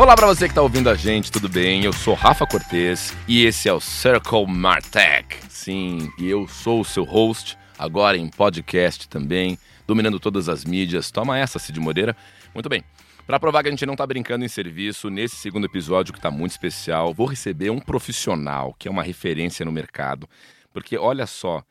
Olá para você que está ouvindo a gente, tudo bem? Eu sou Rafa Cortez e esse é o Circle Martech. Sim, e eu sou o seu host, agora em podcast também, dominando todas as mídias. Toma essa, Cid Moreira. Muito bem. Para provar que a gente não está brincando em serviço, nesse segundo episódio que está muito especial, vou receber um profissional que é uma referência no mercado. Porque olha só,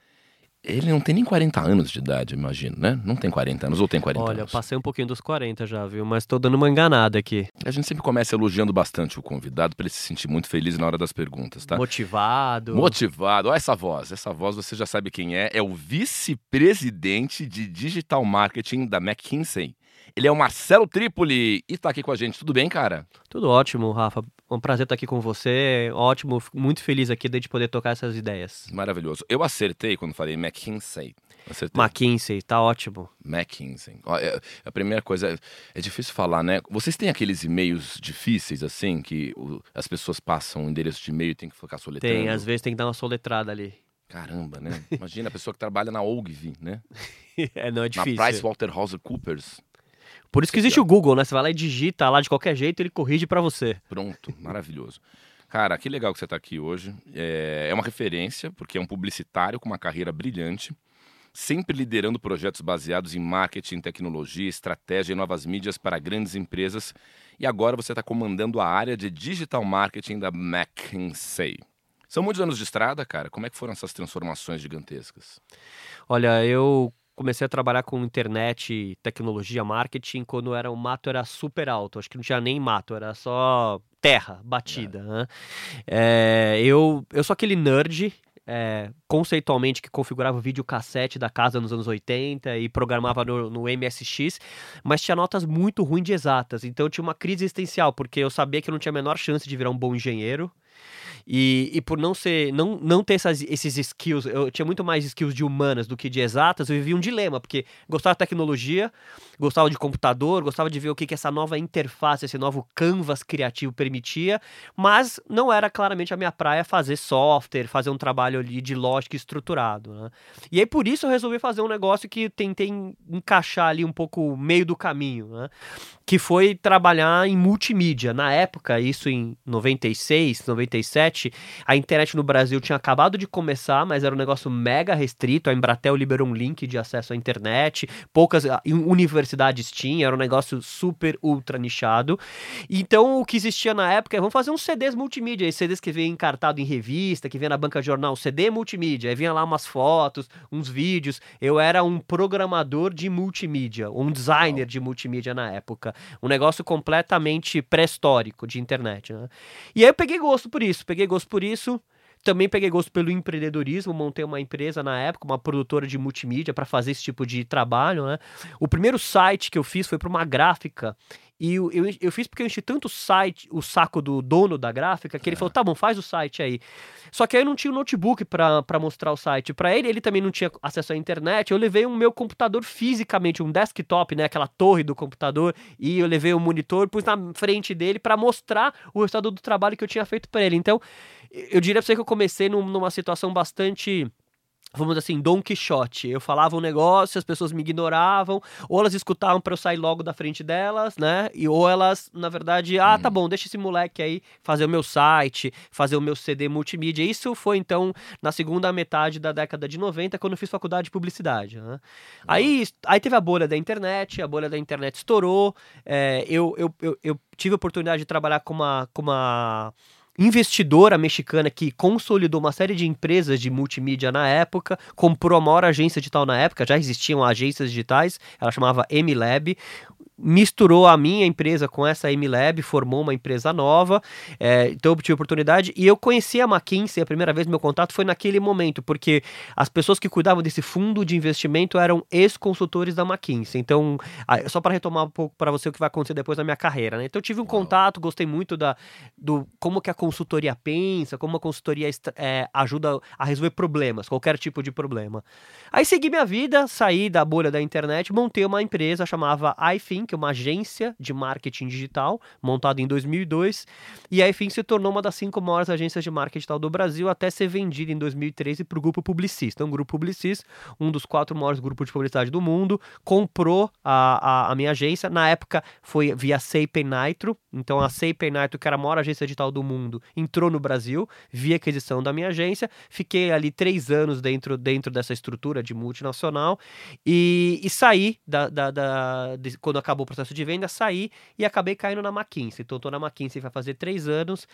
ele não tem nem 40 anos de idade, imagino, né? Não tem 40 anos, ou tem 40 Olha, anos? passei um pouquinho dos 40 já, viu? Mas tô dando uma enganada aqui. A gente sempre começa elogiando bastante o convidado para ele se sentir muito feliz na hora das perguntas, tá? Motivado. Motivado. Olha essa voz. Essa voz você já sabe quem é. É o vice-presidente de digital marketing da McKinsey. Ele é o Marcelo Tripoli e tá aqui com a gente. Tudo bem, cara? Tudo ótimo, Rafa. Um prazer estar aqui com você. Ótimo, muito feliz aqui de poder tocar essas ideias. Maravilhoso. Eu acertei quando falei McKinsey. Acertei. McKinsey, tá ótimo. McKinsey. É- A primeira coisa, é- é difícil falar, né? Vocês têm aqueles e-mails difíceis, assim, que as pessoas passam o endereço de e-mail e tem que ficar soletrando? Tem, às vezes tem que dar uma soletrada ali. Caramba, né? Imagina a pessoa que trabalha na Ogilvy, né? é, não é Na difícil. PricewaterhouseCoopers. Por isso que existe o Google, né? Você vai lá e digita lá de qualquer jeito, ele corrige pra você. Pronto, maravilhoso. Cara, que legal que você está aqui hoje. É, é uma referência, porque é um publicitário com uma carreira brilhante, sempre liderando projetos baseados em marketing, tecnologia, estratégia e novas mídias para grandes empresas. E agora você está comandando a área de digital marketing da McKinsey. São muitos anos de estrada, cara. Como é que foram essas transformações gigantescas? Olha, eu comecei a trabalhar com internet, tecnologia, marketing, quando era o mato era super alto. Acho que não tinha nem mato, era só terra batida. né? É, eu, eu sou aquele nerd. é, conceitualmente que configurava o videocassete da casa nos anos 80 e programava no, no MSX, mas tinha notas muito ruins de exatas, então eu tinha uma crise existencial, porque eu sabia que eu não tinha a menor chance de virar um bom engenheiro, e, e por não ser, não, não ter essas, esses skills, eu tinha muito mais skills de humanas do que de exatas, eu vivia um dilema, porque gostava de tecnologia, gostava de computador, gostava de ver o que, que essa nova interface, esse novo canvas criativo permitia, mas não era claramente a minha praia fazer software, fazer um trabalho ali de lógica estruturado. Né? E aí por isso eu resolvi fazer um negócio que tentei en- encaixar ali um pouco meio do caminho, né? que foi trabalhar em multimídia. Na época, isso em 96, 97, a internet no Brasil tinha acabado de começar, mas era um negócio mega restrito. A Embratel liberou um link de acesso à internet, poucas ah, universidades tinham, era um negócio super ultra nichado. Então, o que existia na época é vamos fazer uns CDs multimídia, CDs que vêm encartado em revista, que vem na banca de jornal, CD multimídia, aí vinha lá umas fotos, uns vídeos. Eu era um programador de multimídia, um designer de multimídia na época. Um negócio completamente pré-histórico de internet, né? E aí eu peguei gosto por isso, peguei gosto por isso. Também peguei gosto pelo empreendedorismo, montei uma empresa na época, uma produtora de multimídia para fazer esse tipo de trabalho, né? O primeiro site que eu fiz foi para uma gráfica e eu, eu, eu fiz porque eu enchi tanto o site, o saco do dono da gráfica, que ele falou: tá bom, faz o site aí. Só que aí eu não tinha o notebook para mostrar o site para ele, ele também não tinha acesso à internet. Eu levei o meu computador fisicamente, um desktop, né, aquela torre do computador, e eu levei o monitor, pus na frente dele para mostrar o resultado do trabalho que eu tinha feito para ele. Então, eu diria pra você que eu comecei num- numa situação bastante vamos dizer assim, Don Quixote. Eu falava um negócio, as pessoas me ignoravam, ou elas escutavam para eu sair logo da frente delas, né? E ou elas, na verdade, ah, tá bom, deixa esse moleque aí fazer o meu site, fazer o meu CD multimídia. Isso foi então na segunda metade da década de 90, quando eu fiz faculdade de publicidade, né? Aí, aí teve a bolha da internet, a bolha da internet estourou. é, eu, eu, eu, eu tive a oportunidade de trabalhar com uma, com uma investidora mexicana que consolidou uma série de empresas de multimídia na época, comprou a maior agência digital na época, já existiam agências digitais, ela chamava MLab, misturou a minha empresa com essa MLab, formou uma empresa nova, é, então eu tive oportunidade e eu conheci a McKinsey, a primeira vez meu contato foi naquele momento, porque as pessoas que cuidavam desse fundo de investimento eram ex-consultores da McKinsey, então só para retomar um pouco para você o que vai acontecer depois da minha carreira, né? então eu tive um contato, gostei muito da, do como que a consultoria pensa, como a consultoria é, ajuda a resolver problemas, qualquer tipo de problema. Aí segui minha vida, saí da bolha da internet, montei uma empresa chamava iThink, que é uma agência de marketing digital, montada em 2002, e a iFin se tornou uma das cinco maiores agências de marketing digital do Brasil, até ser vendida em 2013 para o Grupo Publicista. Então, o Grupo Publicis, um dos quatro maiores grupos de publicidade do mundo, comprou a, a, a minha agência. Na época, foi via Seipen Nitro, então a Seipen Nitro, que era a maior agência digital do mundo, entrou no Brasil, via aquisição da minha agência, fiquei ali três anos dentro, dentro dessa estrutura de multinacional, e, e saí da, da, da de, quando acabou o processo de venda, saí e acabei caindo na McKinsey. Então, estou na McKinsey vai fazer três anos,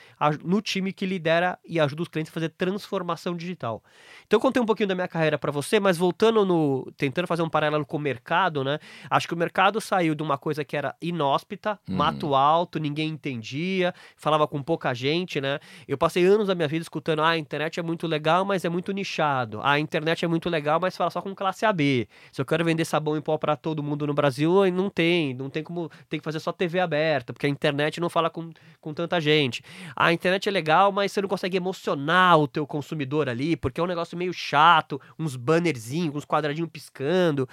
no time que lidera e ajuda os clientes a fazer transformação digital. Então, eu contei um pouquinho da minha carreira para você, mas voltando no. tentando fazer um paralelo com o mercado, né? Acho que o mercado saiu de uma coisa que era inóspita, hum. mato alto, ninguém entendia, falava com pouca gente, né? Eu passei anos da minha vida escutando: ah, a internet é muito legal, mas é muito nichado. Ah, a internet é muito legal, mas fala só com classe AB. Se eu quero vender sabão em pó para todo mundo no Brasil, não tem, não tem como, tem que fazer só TV aberta, porque a internet não fala com, com tanta gente. A internet é legal, mas você não consegue emocionar o teu consumidor ali, porque é um negócio meio chato, uns bannerzinhos, uns quadradinhos piscando.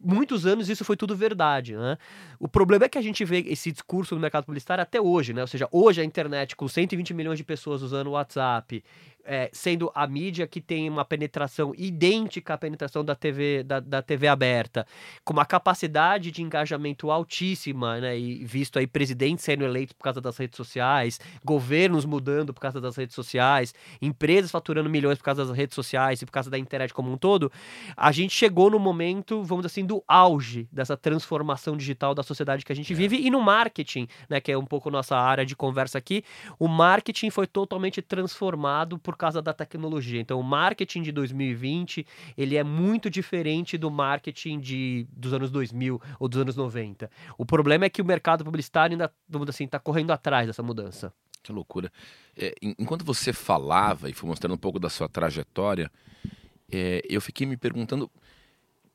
Muitos anos isso foi tudo verdade, né? O problema é que a gente vê esse discurso no mercado publicitário até hoje, né? Ou seja, hoje a internet com 120 milhões de pessoas usando o WhatsApp, é, sendo a mídia que tem uma penetração idêntica à penetração da TV, da, da TV aberta, com uma capacidade de engajamento altíssima, né, e visto aí presidentes sendo eleitos por causa das redes sociais, governos mudando por causa das redes sociais, empresas faturando milhões por causa das redes sociais e por causa da internet como um todo, a gente chegou no momento, vamos dizer assim, do auge dessa transformação digital da sociedade que a gente é. vive e no marketing, né, que é um pouco nossa área de conversa aqui, o marketing foi totalmente transformado por causa da tecnologia. Então, o marketing de 2020 ele é muito diferente do marketing de, dos anos 2000 ou dos anos 90. O problema é que o mercado publicitário ainda, vamos assim, está correndo atrás dessa mudança. Que loucura. É, enquanto você falava e foi mostrando um pouco da sua trajetória, é, eu fiquei me perguntando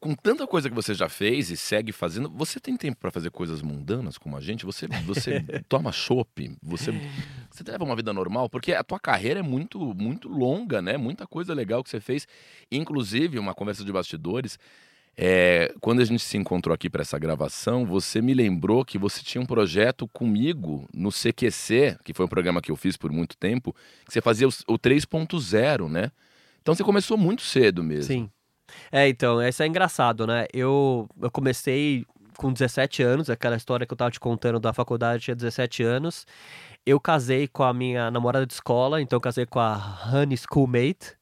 com tanta coisa que você já fez e segue fazendo, você tem tempo para fazer coisas mundanas como a gente? Você, você toma chopp? Você, você leva uma vida normal? Porque a tua carreira é muito, muito longa, né? Muita coisa legal que você fez. Inclusive, uma conversa de bastidores. É, quando a gente se encontrou aqui para essa gravação, você me lembrou que você tinha um projeto comigo no CQC, que foi um programa que eu fiz por muito tempo, que você fazia o, o 3.0, né? Então você começou muito cedo mesmo. Sim. É, então, isso é engraçado, né? Eu, eu comecei com 17 anos, aquela história que eu tava te contando da faculdade, tinha 17 anos. Eu casei com a minha namorada de escola, então eu casei com a Honey Schoolmate.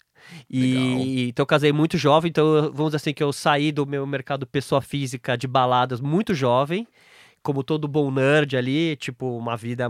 E então eu casei muito jovem, então vamos dizer assim que eu saí do meu mercado pessoa física de baladas muito jovem como todo bom nerd ali, tipo, uma vida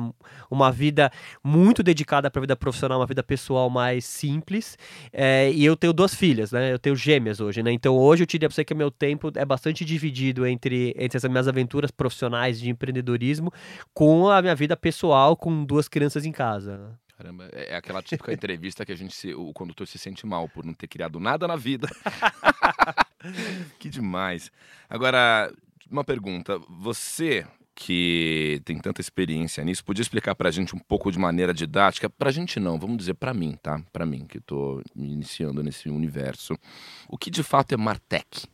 uma vida muito dedicada para a vida profissional, uma vida pessoal mais simples. É, e eu tenho duas filhas, né? Eu tenho gêmeas hoje, né? Então hoje eu te diria para você que meu tempo é bastante dividido entre, entre as minhas aventuras profissionais de empreendedorismo com a minha vida pessoal com duas crianças em casa. Caramba, é, é aquela típica entrevista que a gente se, o condutor se sente mal por não ter criado nada na vida. que demais. Agora, uma pergunta. Você que tem tanta experiência nisso, podia explicar para a gente um pouco de maneira didática? Para a gente não, vamos dizer para mim, tá? Para mim, que estou me iniciando nesse universo. O que de fato é Martech?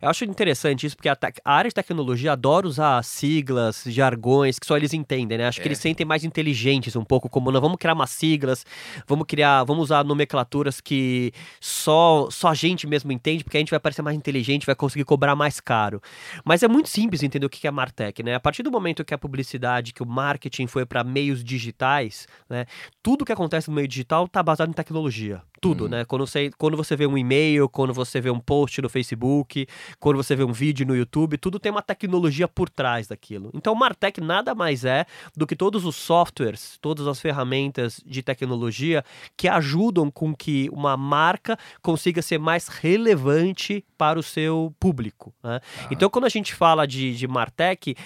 Eu acho interessante isso, porque a, a, área de tecnologia adora usar siglas, jargões, que só eles entendem, né? Acho é. que eles sentem mais inteligentes um pouco, como não vamos criar umas siglas, vamos criar, vamos usar nomenclaturas que só, só a gente mesmo entende, porque a gente vai parecer mais inteligente, vai conseguir cobrar mais caro. Mas é muito simples entender o que é Martech, né? A partir do momento que a publicidade, que o marketing foi para meios digitais, né? Tudo que acontece no meio digital está baseado em tecnologia tudo, uhum. né? Quando você, quando você vê um e-mail, quando você vê um post no Facebook, quando você vê um vídeo no YouTube, tudo tem uma tecnologia por trás daquilo. Então, o Martech nada mais é do que todos os softwares, todas as ferramentas de tecnologia que ajudam com que uma marca consiga ser mais relevante para o seu público. Né? Ah. Então, quando a gente fala de, de Martech,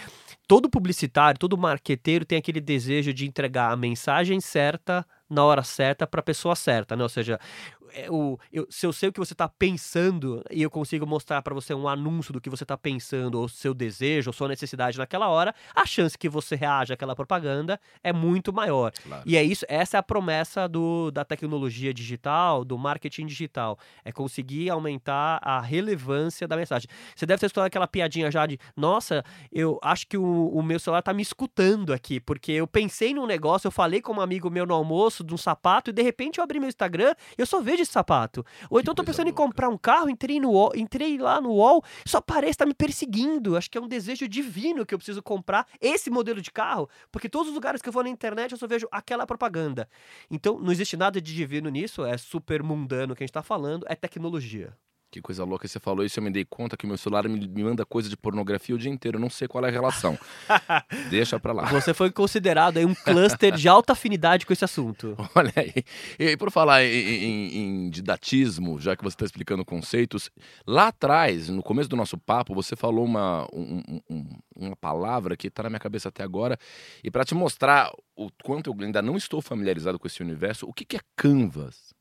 todo publicitário, todo marqueteiro tem aquele desejo de entregar a mensagem certa na hora certa para a pessoa certa, né? Ou seja, é, o, eu, se eu sei o que você está pensando e eu consigo mostrar para você um anúncio do que você está pensando, ou seu desejo, ou sua necessidade naquela hora, a chance que você reaja àquela propaganda é muito maior. Claro. E é isso, essa é a promessa do, da tecnologia digital, do marketing digital. É conseguir aumentar a relevância da mensagem. Você deve ter escutado aquela piadinha já de, nossa, eu acho que o, o meu celular está me escutando aqui, porque eu pensei num negócio, eu falei com um amigo meu no almoço de um sapato e de repente eu abri meu Instagram e eu só vejo esse sapato. Ou então tô pensando louca. em comprar um carro, entrei, no, entrei lá no UOL, só parece tá me perseguindo. Acho que é um desejo divino que eu preciso comprar esse modelo de carro, porque todos os lugares que eu vou na internet eu só vejo aquela propaganda. Então não existe nada de divino nisso, é super mundano que a gente tá falando, é tecnologia. Que coisa louca, você falou isso, eu me dei conta que meu celular me, me manda coisa de pornografia o dia inteiro, eu não sei qual é a relação. Deixa pra lá. Você foi considerado aí um cluster de alta afinidade com esse assunto. Olha aí, e por falar em, em, em didatismo, já que você está explicando conceitos, lá atrás, no começo do nosso papo, você falou uma, um, um, uma palavra que está na minha cabeça até agora, e para te mostrar o quanto eu ainda não estou familiarizado com esse universo, o que, que é Canvas?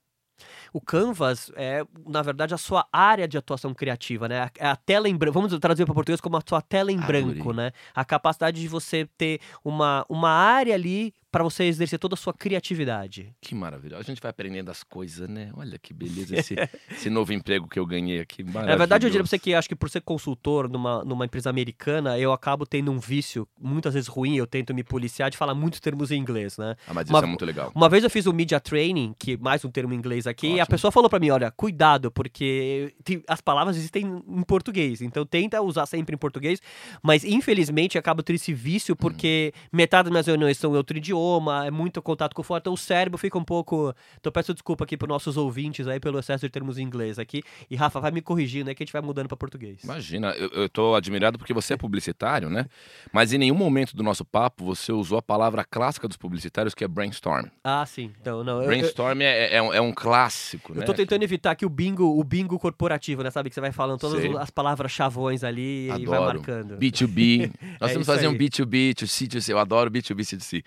O Canvas é, na verdade, a sua área de atuação criativa, né? É a tela em branco. Vamos traduzir para português como a sua tela em branco, né? A capacidade de você ter uma, uma área ali para você exercer toda a sua criatividade. Que maravilha. A gente vai aprendendo as coisas, né? Olha que beleza esse, esse novo emprego que eu ganhei aqui. Na verdade, eu diria pra você que acho que por ser consultor numa, numa empresa americana, eu acabo tendo um vício, muitas vezes ruim, eu tento me policiar de falar muitos termos em inglês, né? Ah, mas uma, isso é muito legal. Uma vez eu fiz o um media training, que mais um termo em inglês aqui, Ótimo. e a pessoa falou para mim, olha, cuidado, porque as palavras existem em português, então tenta usar sempre em português, mas infelizmente acabo tendo esse vício porque hum. metade das minhas reuniões são em outro idioma, é muito contato com fora, então o cérebro fica um pouco. Então peço desculpa aqui para nossos ouvintes aí pelo excesso de termos em inglês aqui. E Rafa, vai me corrigindo aí que a gente vai mudando para português. Imagina, eu, eu tô admirado porque você é publicitário, né? Mas em nenhum momento do nosso papo você usou a palavra clássica dos publicitários que é brainstorm. Ah, sim. Então, não, brainstorm eu, é, é, um, é, um, clássico, eu né? tô tentando evitar que o bingo, o bingo corporativo, né? Sabe que você vai falando todas Sei. as palavras chavões ali Adoro. e vai marcando. B2B. Nós é temos que fazer aí. um B2B, C, 2 c Eu adoro B2B, C2C.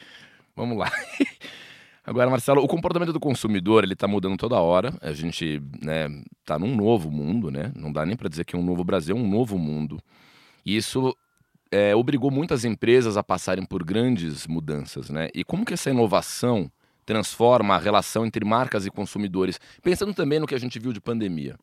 Vamos lá. Agora, Marcelo, o comportamento do consumidor ele está mudando toda hora. A gente né, tá num novo mundo, né? Não dá nem para dizer que é um novo Brasil, é um novo mundo. E isso é, obrigou muitas empresas a passarem por grandes mudanças, né? E como que essa inovação transforma a relação entre marcas e consumidores, pensando também no que a gente viu de pandemia?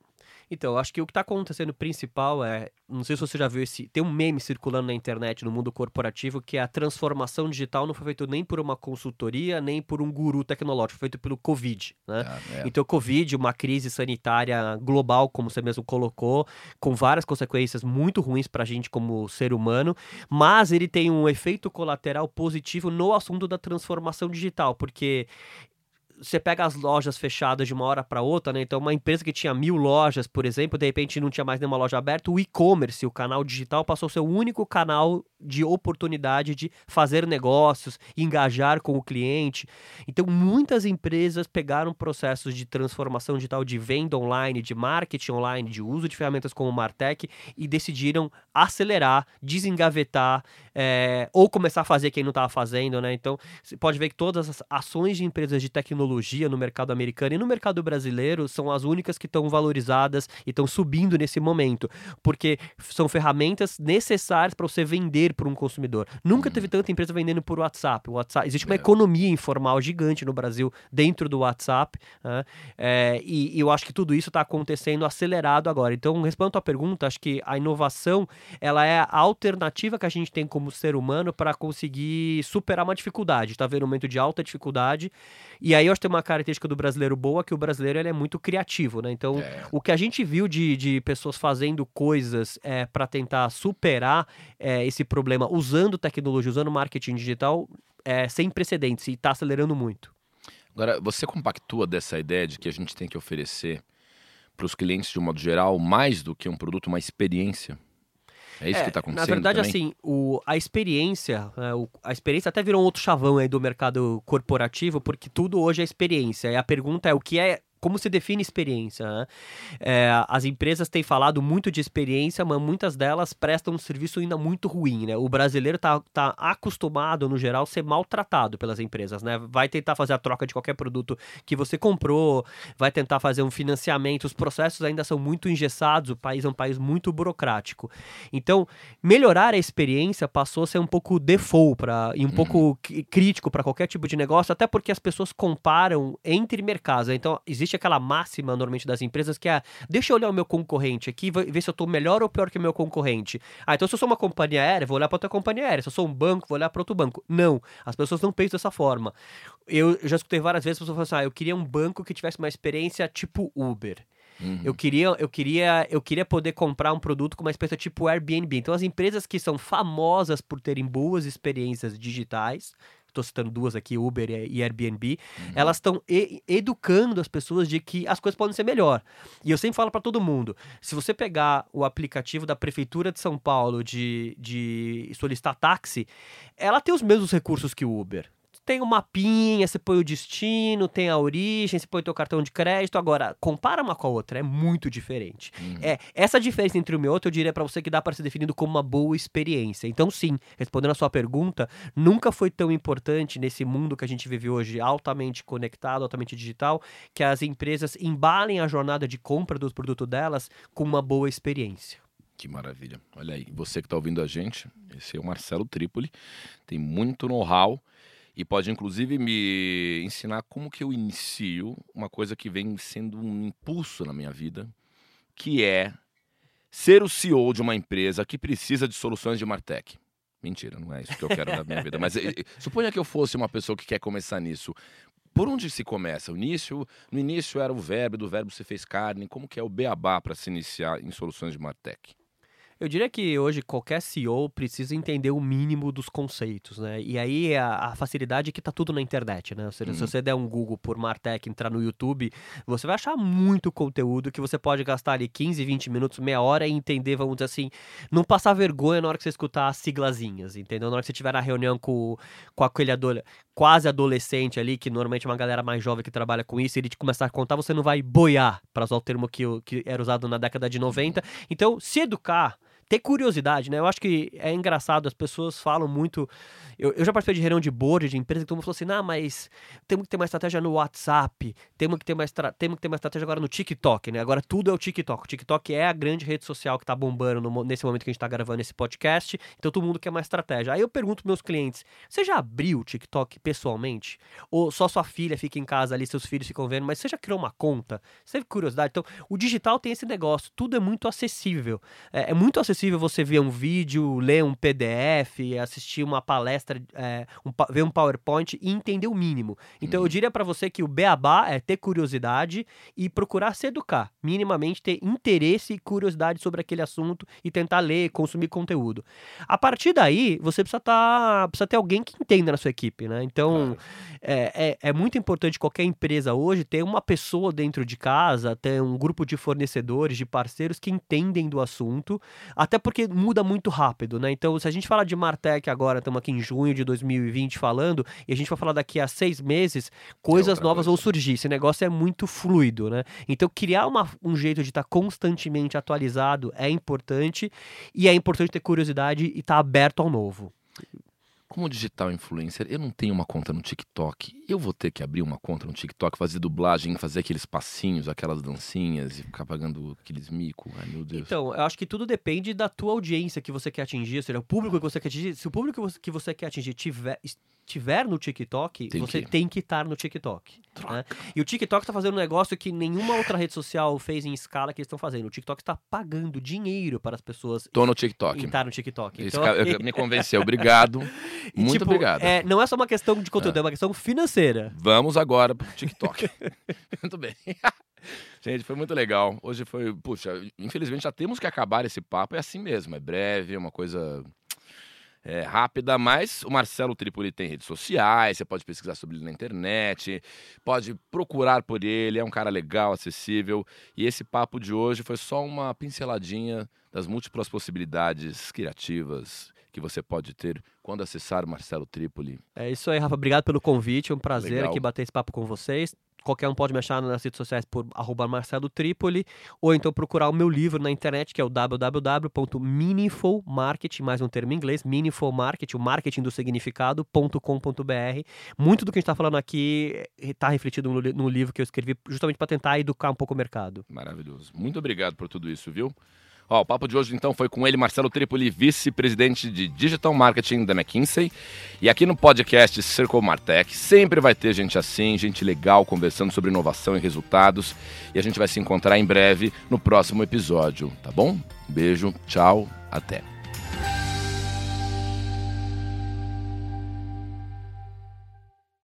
Então, acho que o que está acontecendo principal é. Não sei se você já viu esse. Tem um meme circulando na internet, no mundo corporativo, que é a transformação digital não foi feita nem por uma consultoria, nem por um guru tecnológico, foi feito pelo Covid. Né? Ah, é. Então, o Covid, uma crise sanitária global, como você mesmo colocou, com várias consequências muito ruins para a gente como ser humano, mas ele tem um efeito colateral positivo no assunto da transformação digital, porque você pega as lojas fechadas de uma hora para outra, né? Então, uma empresa que tinha mil lojas, por exemplo, de repente não tinha mais nenhuma loja aberta, o e-commerce, o canal digital, passou a ser o único canal de oportunidade de fazer negócios, engajar com o cliente. Então, muitas empresas pegaram processos de transformação digital, de venda online, de marketing online, de uso de ferramentas como o Martech e decidiram acelerar, desengavetar é, ou começar a fazer quem não estava fazendo, né? Então, você pode ver que todas as ações de empresas de tecnologia no mercado americano e no mercado brasileiro são as únicas que estão valorizadas e estão subindo nesse momento, porque são ferramentas necessárias para você vender para um consumidor. Nunca teve tanta empresa vendendo por WhatsApp. WhatsApp existe uma é. economia informal gigante no Brasil dentro do WhatsApp. Né? É, e, e, eu acho que tudo isso está acontecendo acelerado agora. Então, respondendo a tua pergunta, acho que a inovação ela é a alternativa que a gente tem como ser humano para conseguir superar uma dificuldade. Está vendo um momento de alta dificuldade. E aí eu tem uma característica do brasileiro boa que o brasileiro ele é muito criativo, né? Então, é. o que a gente viu de, de pessoas fazendo coisas é, para tentar superar é, esse problema problema usando tecnologia, usando marketing digital, é sem precedentes e está acelerando muito. Agora, você compactua dessa ideia de que a gente tem que oferecer para os clientes, de um modo geral, mais do que um produto, uma experiência? É isso é, que está acontecendo. Na verdade, também? assim, o, a experiência, é, o, a experiência até virou um outro chavão aí do mercado corporativo, porque tudo hoje é experiência. E a pergunta é o que é como se define experiência. Né? É, as empresas têm falado muito de experiência, mas muitas delas prestam um serviço ainda muito ruim. Né? O brasileiro está tá acostumado, no geral, a ser maltratado pelas empresas. Né? Vai tentar fazer a troca de qualquer produto que você comprou, vai tentar fazer um financiamento. Os processos ainda são muito engessados, o país é um país muito burocrático. Então, melhorar a experiência passou a ser um pouco default pra, e um uhum. pouco crítico para qualquer tipo de negócio, até porque as pessoas comparam entre mercados. Então, existe aquela máxima normalmente das empresas que é: deixa eu olhar o meu concorrente aqui, ver se eu estou melhor ou pior que o meu concorrente. Ah, então se eu sou uma companhia aérea, vou olhar para outra companhia aérea. Se eu sou um banco, vou olhar para outro banco. Não, as pessoas não pensam dessa forma. Eu já escutei várias vezes pessoas falando assim: ah, eu queria um banco que tivesse uma experiência tipo Uber. Uhum. Eu queria, eu queria, eu queria poder comprar um produto com uma experiência tipo Airbnb. Então as empresas que são famosas por terem boas experiências digitais, estou citando duas aqui, Uber e Airbnb, uhum. elas estão educando as pessoas de que as coisas podem ser melhor. E eu sempre falo para todo mundo: se você pegar o aplicativo da Prefeitura de São Paulo de, de solicitar táxi, ela tem os mesmos recursos que o Uber tem o um mapinha, você põe o destino, tem a origem, você põe o teu cartão de crédito. Agora, compara uma com a outra, é muito diferente. Uhum. É, essa diferença entre uma e outra, eu diria para você que dá para ser definido como uma boa experiência. Então, sim, respondendo a sua pergunta, nunca foi tão importante nesse mundo que a gente vive hoje, altamente conectado, altamente digital, que as empresas embalem a jornada de compra dos produtos delas com uma boa experiência. Que maravilha. Olha aí, você que está ouvindo a gente, esse é o Marcelo Trípoli, tem muito know-how e pode inclusive me ensinar como que eu inicio uma coisa que vem sendo um impulso na minha vida, que é ser o CEO de uma empresa que precisa de soluções de Martech. Mentira, não é isso que eu quero na minha vida. Mas suponha que eu fosse uma pessoa que quer começar nisso. Por onde se começa? O início, no início era o verbo, do verbo se fez carne. Como que é o beabá para se iniciar em soluções de Martech? Eu diria que hoje qualquer CEO precisa entender o mínimo dos conceitos, né? E aí a, a facilidade é que tá tudo na internet, né? Ou seja, uhum. se você der um Google por Martech, entrar no YouTube, você vai achar muito conteúdo que você pode gastar ali 15, 20 minutos, meia hora e entender, vamos dizer assim, não passar vergonha na hora que você escutar as siglazinhas, entendeu? Na hora que você estiver na reunião com, com aquele adole, quase adolescente ali, que normalmente é uma galera mais jovem que trabalha com isso, e ele te começar a contar, você não vai boiar, para usar o termo que, que era usado na década de 90. Então, se educar ter curiosidade, né? Eu acho que é engraçado, as pessoas falam muito. Eu, eu já participei de reunião de board de empresa que todo mundo falou assim: não, mas temos que ter uma estratégia no WhatsApp, temos que ter uma, estra... temos que ter uma estratégia agora no TikTok, né? Agora tudo é o TikTok. O TikTok é a grande rede social que tá bombando no... nesse momento que a gente tá gravando esse podcast, então todo mundo quer uma estratégia. Aí eu pergunto pros meus clientes: você já abriu o TikTok pessoalmente? Ou só sua filha fica em casa ali, seus filhos ficam vendo, mas você já criou uma conta? Você teve curiosidade? Então, o digital tem esse negócio, tudo é muito acessível. é, é muito acessível acessível você ver um vídeo, ler um PDF, assistir uma palestra, é, um, ver um PowerPoint e entender o mínimo. Então, hum. eu uhum. diria para você que o beabá é ter curiosidade e procurar se educar, minimamente ter interesse e curiosidade sobre aquele assunto e tentar ler, consumir conteúdo. A partir daí, você precisa, tá, precisa ter alguém que entenda na sua equipe, né? Então, claro. é, é, é muito importante qualquer empresa hoje ter uma pessoa dentro de casa, ter um grupo de fornecedores, de parceiros que entendem do assunto, até porque muda muito rápido, né? Então, se a gente falar de Martech agora, estamos aqui em junho de 2020 falando, e a gente vai falar daqui a seis meses, coisas é novas coisa. vão surgir. Esse negócio é muito fluido, né? Então, criar uma, um jeito de estar tá constantemente atualizado é importante, e é importante ter curiosidade e estar tá aberto ao novo como digital influencer, eu não tenho uma conta no TikTok. Eu vou ter que abrir uma conta no TikTok, fazer dublagem, fazer aqueles passinhos, aquelas dancinhas e ficar pagando aqueles mico. Ai, meu Deus. Então, eu acho que tudo depende da tua audiência que você quer atingir, ou seja, o público que você quer atingir. Se o público que você quer atingir tiver tiver no TikTok, tem você que. tem que estar no TikTok. Né? E o TikTok está fazendo um negócio que nenhuma outra rede social fez em escala que eles estão fazendo. O TikTok está pagando dinheiro para as pessoas. Tô no TikTok. Estar no TikTok. Então... me convenceu. Obrigado. Muito tipo, obrigado. É, não é só uma questão de conteúdo, é, é uma questão financeira. Vamos agora pro TikTok. muito bem. Gente, foi muito legal. Hoje foi, puxa, infelizmente já temos que acabar esse papo. É assim mesmo, é breve, é uma coisa é, rápida, mas o Marcelo Tripoli tem redes sociais, você pode pesquisar sobre ele na internet, pode procurar por ele, é um cara legal, acessível. E esse papo de hoje foi só uma pinceladinha das múltiplas possibilidades criativas que você pode ter quando acessar o Marcelo Tripoli. É isso aí, Rafa. Obrigado pelo convite. É um prazer Legal. aqui bater esse papo com vocês. Qualquer um pode me achar nas redes sociais por arroba Marcelo Tripoli, ou então procurar o meu livro na internet, que é o www.meaningfulmarketing, mais um termo em inglês, meaningful marketing, o marketing do significado.com.br. Muito do que a gente está falando aqui está refletido no, no livro que eu escrevi justamente para tentar educar um pouco o mercado. Maravilhoso. Muito obrigado por tudo isso, viu? Ó, o papo de hoje então foi com ele, Marcelo Tripoli, vice-presidente de Digital Marketing da McKinsey. E aqui no podcast Circle Martech sempre vai ter gente assim, gente legal, conversando sobre inovação e resultados. E a gente vai se encontrar em breve no próximo episódio, tá bom? beijo, tchau, até.